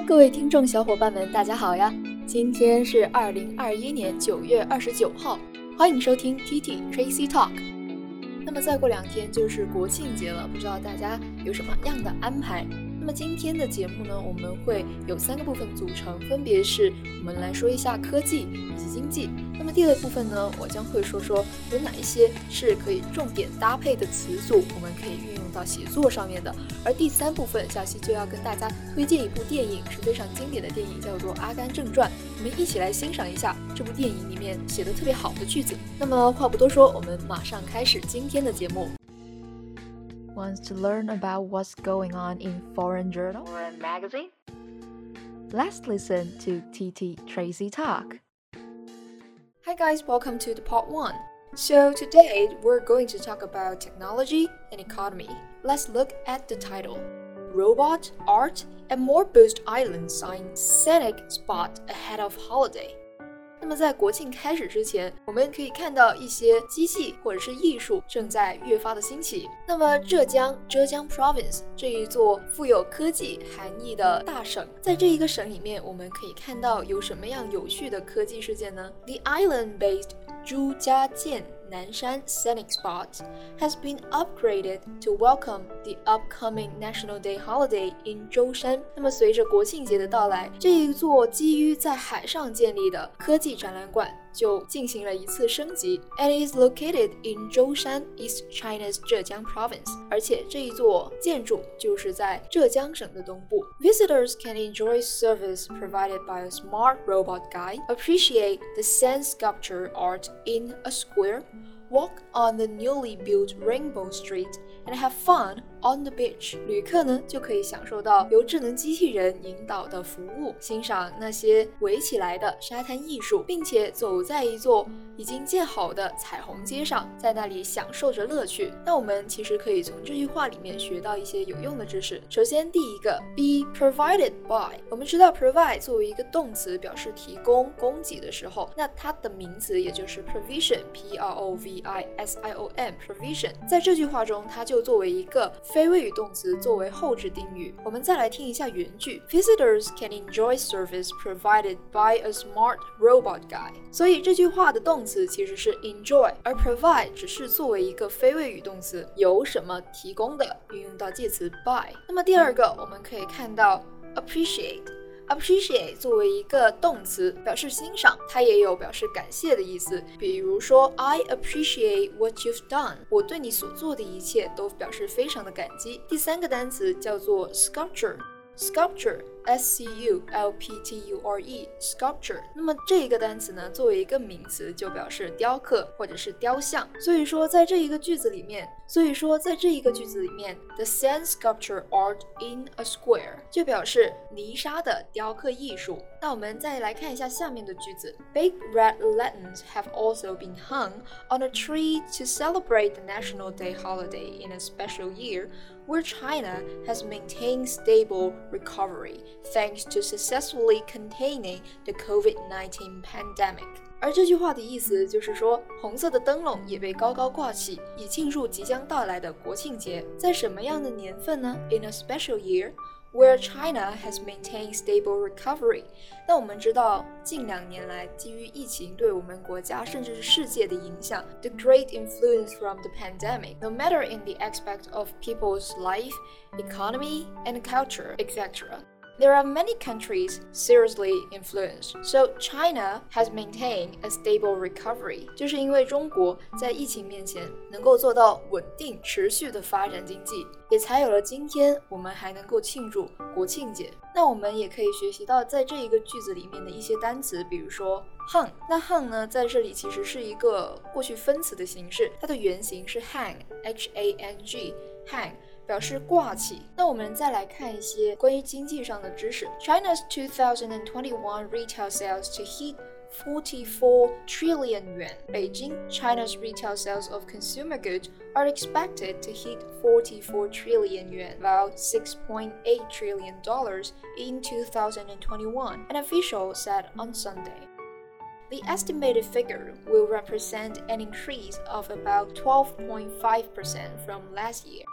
各位听众小伙伴们，大家好呀！今天是二零二一年九月二十九号，欢迎收听 T T Tracy Talk。那么再过两天就是国庆节了，不知道大家有什么样的安排？那么今天的节目呢，我们会有三个部分组成，分别是我们来说一下科技以及经济。那么第二部分呢，我将会说说有哪一些是可以重点搭配的词组，我们可以运用到写作上面的。而第三部分，小溪就要跟大家推荐一部电影，是非常经典的电影，叫做《阿甘正传》。我们一起来欣赏一下这部电影里面写的特别好的句子。那么话不多说，我们马上开始今天的节目。Wants to learn about what's going on in foreign journal or magazine? Let's listen to TT Tracy talk. Hi guys, welcome to the part 1. So today we're going to talk about technology and economy. Let's look at the title. Robot, art, and more boost island sign scenic spot ahead of holiday. 那么在国庆开始之前，我们可以看到一些机器或者是艺术正在越发的兴起。那么浙江浙江 Province 这一座富有科技含义的大省，在这一个省里面，我们可以看到有什么样有趣的科技事件呢？The island-based 朱家建 Nanshan Scenic Spot has been upgraded to welcome the upcoming National Day holiday in 舟山。那么，随着国庆节的到来，这一座基于在海上建立的科技展览馆就进行了一次升级。And is located in 舟山，East China's Zhejiang Province。而且这一座建筑就是在浙江省的东部。Visitors can enjoy service provided by a smart robot guide, appreciate the sand sculpture art in a square walk on the newly built Rainbow Street and have fun On the beach，旅客呢就可以享受到由智能机器人引导的服务，欣赏那些围起来的沙滩艺术，并且走在一座已经建好的彩虹街上，在那里享受着乐趣。那我们其实可以从这句话里面学到一些有用的知识。首先，第一个，be provided by，我们知道 provide 作为一个动词，表示提供、供给的时候，那它的名词也就是 provision，p r o v i s i o n，provision，在这句话中，它就作为一个。非谓语动词作为后置定语。我们再来听一下原句：Visitors can enjoy service provided by a smart robot guy。所以这句话的动词其实是 enjoy，而 provide 只是作为一个非谓语动词，由什么提供的，运用到介词 by。那么第二个，我们可以看到 appreciate。Appreciate 作为一个动词，表示欣赏，它也有表示感谢的意思。比如说，I appreciate what you've done，我对你所做的一切都表示非常的感激。第三个单词叫做 sculpture，sculpture。S C U L P T U R E sculpture，那么这个单词呢，作为一个名词，就表示雕刻或者是雕像。所以说，在这一个句子里面，所以说在这一个句子里面，the sand sculpture art in a square 就表示泥沙的雕刻艺术。那我们再来看一下下面的句子：Big red lanterns have also been hung on a tree to celebrate the National Day holiday in a special year where China has maintained stable recovery thanks to successfully containing the COVID-19 pandemic。而这句话的意思就是说，红色的灯笼也被高高挂起，以庆祝即将到来的国庆节。在什么样的年份呢？In a special year where China has maintained stable recovery。那我们知道，近两年来，基于疫情对我们国家甚至是世界的影响，the great influence from the pandemic, no matter in the aspect of people's life, economy, and culture, etc. There are many countries seriously influenced, so China has maintained a stable recovery. 就是因为中国在疫情面前能够做到稳定、持续的发展经济，也才有了今天我们还能够庆祝国庆节。那我们也可以学习到在这一个句子里面的一些单词，比如说 hung。那 hung 呢，在这里其实是一个过去分词的形式，它的原型是 hang，h a n g，hang。表示挂起。那我们再来看一些关于经济上的知识。China's 2021 retail sales to hit 44 trillion yuan. Beijing, China's retail sales of consumer goods are expected to hit 44 trillion yuan, about 6.8 trillion dollars in 2021, an official said on Sunday. The estimated figure will represent an increase of about 12.5% from last year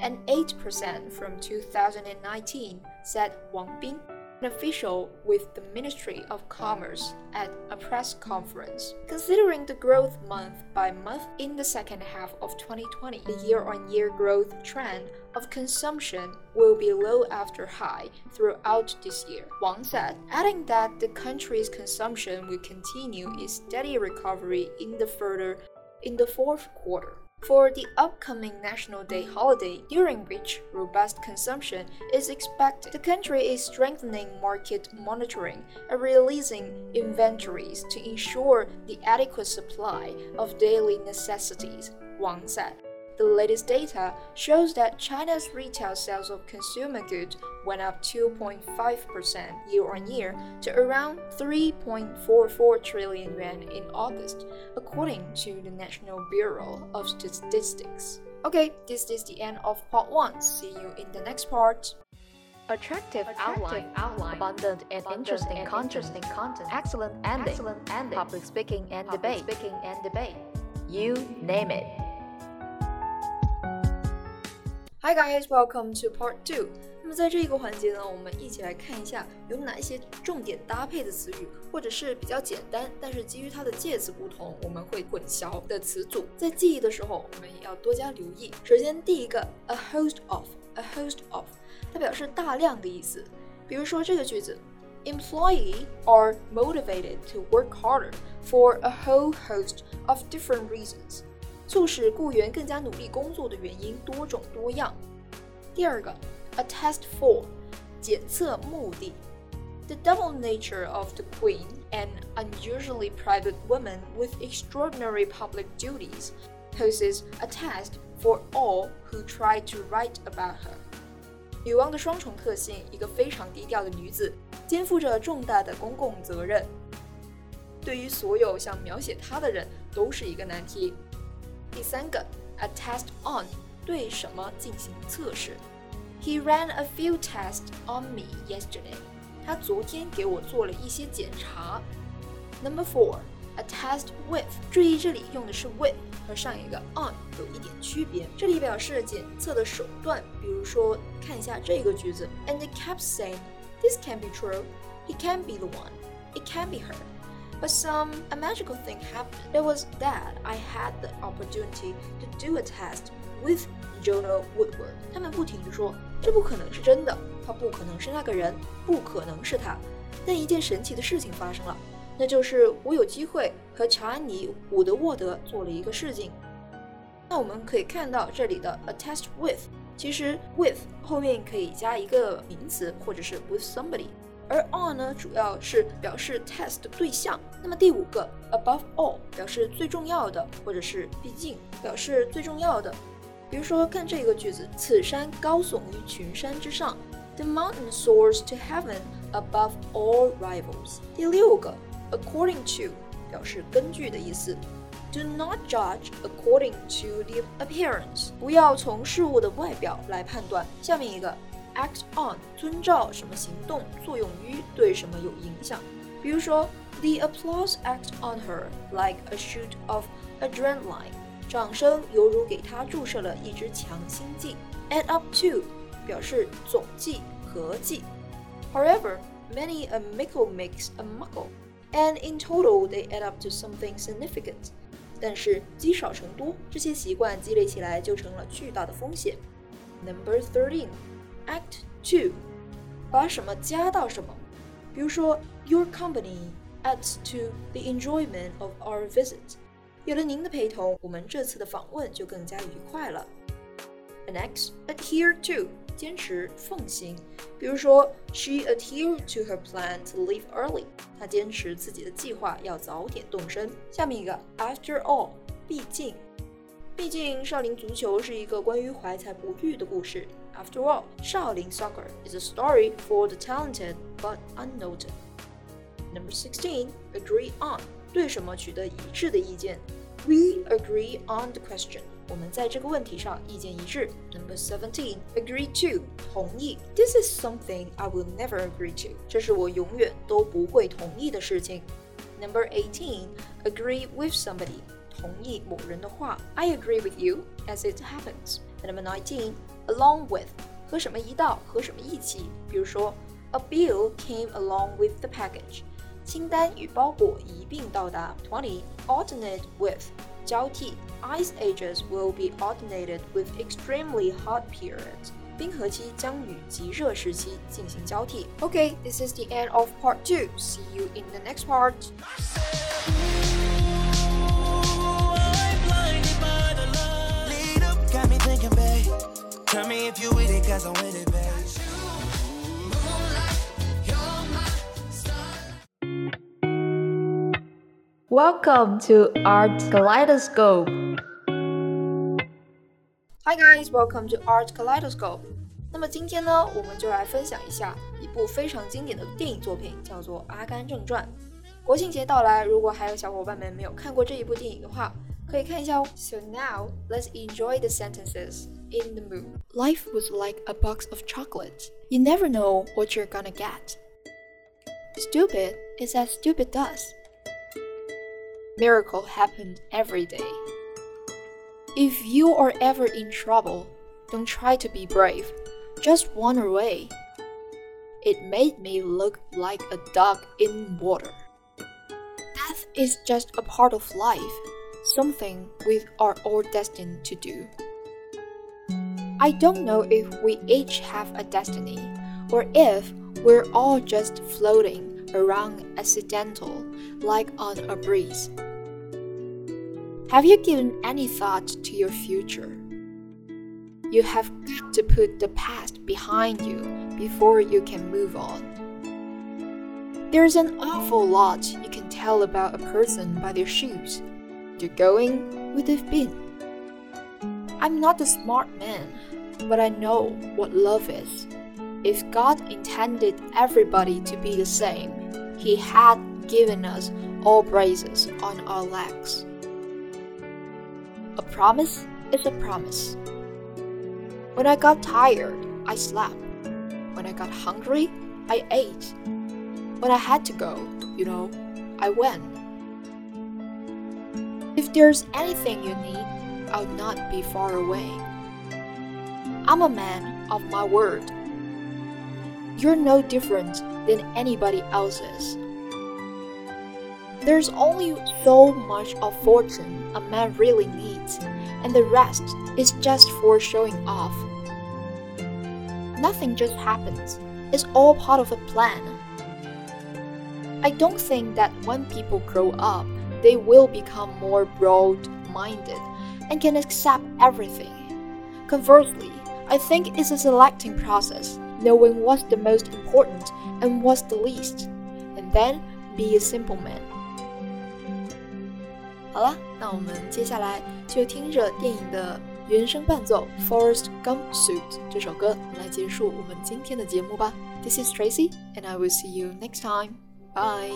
and 8% from 2019, said Wang Bing. an official with the Ministry of Commerce at a press conference. Considering the growth month by month in the second half of 2020, the year on year growth trend of consumption will be low after high throughout this year. Wang said, adding that the country's consumption will continue its steady recovery in the further in the fourth quarter for the upcoming National Day holiday, during which robust consumption is expected. The country is strengthening market monitoring and releasing inventories to ensure the adequate supply of daily necessities, Wang said. The latest data shows that China's retail sales of consumer goods went up 2.5% year on year to around 3.44 trillion yuan in August, according to the National Bureau of Statistics. Okay, this is the end of part 1. See you in the next part. Attractive, Attractive outline, outline, abundant and abundant interesting, and content, interesting content, excellent ending, excellent ending, public speaking and public debate, speaking and debate. You name it. Hi guys, welcome to part two. 那么在这一个环节呢，我们一起来看一下有哪一些重点搭配的词语，或者是比较简单，但是基于它的介词不同，我们会混淆的词组。在记忆的时候，我们也要多加留意。首先，第一个，a host of，a host of，它表示大量的意思。比如说这个句子，employee are motivated to work harder for a whole host of different reasons。促使雇员更加努力工作的原因多种多样。第二个，a test for，检测目的。The double nature of the Queen, an unusually private woman with extraordinary public duties, poses a test for all who try to write about her. 女王的双重特性，一个非常低调的女子，肩负着重大的公共责任，对于所有想描写她的人都是一个难题。第三个，a test on 对什么进行测试。He ran a few tests on me yesterday. 他昨天给我做了一些检查。Number four, a test with. 注意这里用的是 with 和上一个 on 有一点区别。这里表示检测的手段，比如说看一下这个句子，and they kept saying, "This can be true. He can be the one. It can be her." But some a magical thing happened. It was that I had the opportunity to do a test with Jonah Woodward. 他们不停地说，这不可能是真的，他不可能是那个人，不可能是他。但一件神奇的事情发生了，那就是我有机会和乔安妮·伍德沃德做了一个试镜。那我们可以看到这里的 a test with，其实 with 后面可以加一个名词，或者是 with somebody。而 on 呢，主要是表示 test 对象。那么第五个 above all 表示最重要的，或者是毕竟表示最重要的。比如说看这个句子，此山高耸于群山之上，The mountain soars to heaven above all rivals。第六个 according to 表示根据的意思。Do not judge according to the appearance，不要从事物的外表来判断。下面一个。act on 遵照什么行动，作用于对什么有影响。比如说，The applause act on her like a shoot of adrenaline，掌声犹如给她注射了一支强心剂。Add up to 表示总计、合计。However, many a mickle makes a muckle, and in total they add up to something significant. 但是积少成多，这些习惯积累起来就成了巨大的风险。Number thirteen. Act to，把什么加到什么，比如说，Your company adds to the enjoyment of our visit。有了您的陪同，我们这次的访问就更加愉快了。Next, adhere to，坚持奉行。比如说，She adhered to her plan to leave early。她坚持自己的计划要早点动身。下面一个，After all，毕竟，毕竟少林足球是一个关于怀才不遇的故事。After all, Shaolin Soccer is a story for the talented but unnoted. Number 16. Agree on. 对什么取得一致的意见 We agree on the question. 我们在这个问题上意见一致。Number seventeen, agree to 同意。This is something I will never agree to. 这是我永远都不会同意的事情。Number eighteen, agree with somebody 同意某人的话。I agree with you as it happens. Number nineteen, along with 和什么一道，和什么一起。比如说 A bill came along with the package. 清单与包裹一并到达。Twenty alternate with 交替。Ice ages will be alternated with extremely hot periods. 冰河期将与极热时期进行交替。Okay, this is the end of part two. See you in the next part. Tell me if you with it, cause I'm with it, babe. Welcome to Art Kaleidoscope. Hi guys, welcome to Art Kaleidoscope. 那么今天呢，我们就来分享一下一部非常经典的电影作品，叫做《阿甘正传》。国庆节到来，如果还有小伙伴们没有看过这一部电影的话，可以看一下哦。So now let's enjoy the sentences in the mood. Life was like a box of chocolates. You never know what you're gonna get. Stupid is as stupid does. Miracle happened every day. If you are ever in trouble, don't try to be brave. Just run away. It made me look like a dog in water. Death is just a part of life something we are all destined to do. I don't know if we each have a destiny, or if we're all just floating around accidental, like on a breeze. Have you given any thought to your future? You have got to put the past behind you before you can move on. There's an awful lot you can tell about a person by their shoes you're going where they've been. I'm not a smart man, but I know what love is. If God intended everybody to be the same, He had given us all braces on our legs. A promise is a promise. When I got tired, I slept. When I got hungry, I ate. When I had to go, you know, I went. If there's anything you need, I'll not be far away. I'm a man of my word. You're no different than anybody else's. There's only so much of fortune a man really needs, and the rest is just for showing off. Nothing just happens, it's all part of a plan. I don't think that when people grow up, they will become more broad minded and can accept everything. Conversely, I think it's a selecting process, knowing what's the most important and what's the least, and then be a simple man. 好了，那我们接下来就听着电影的原声伴奏《Forrest Gump Suit》这首歌来结束我们今天的节目吧。This is Tracy, and I will see you next time. Bye.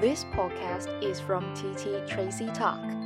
This podcast is from TT Tracy Talk.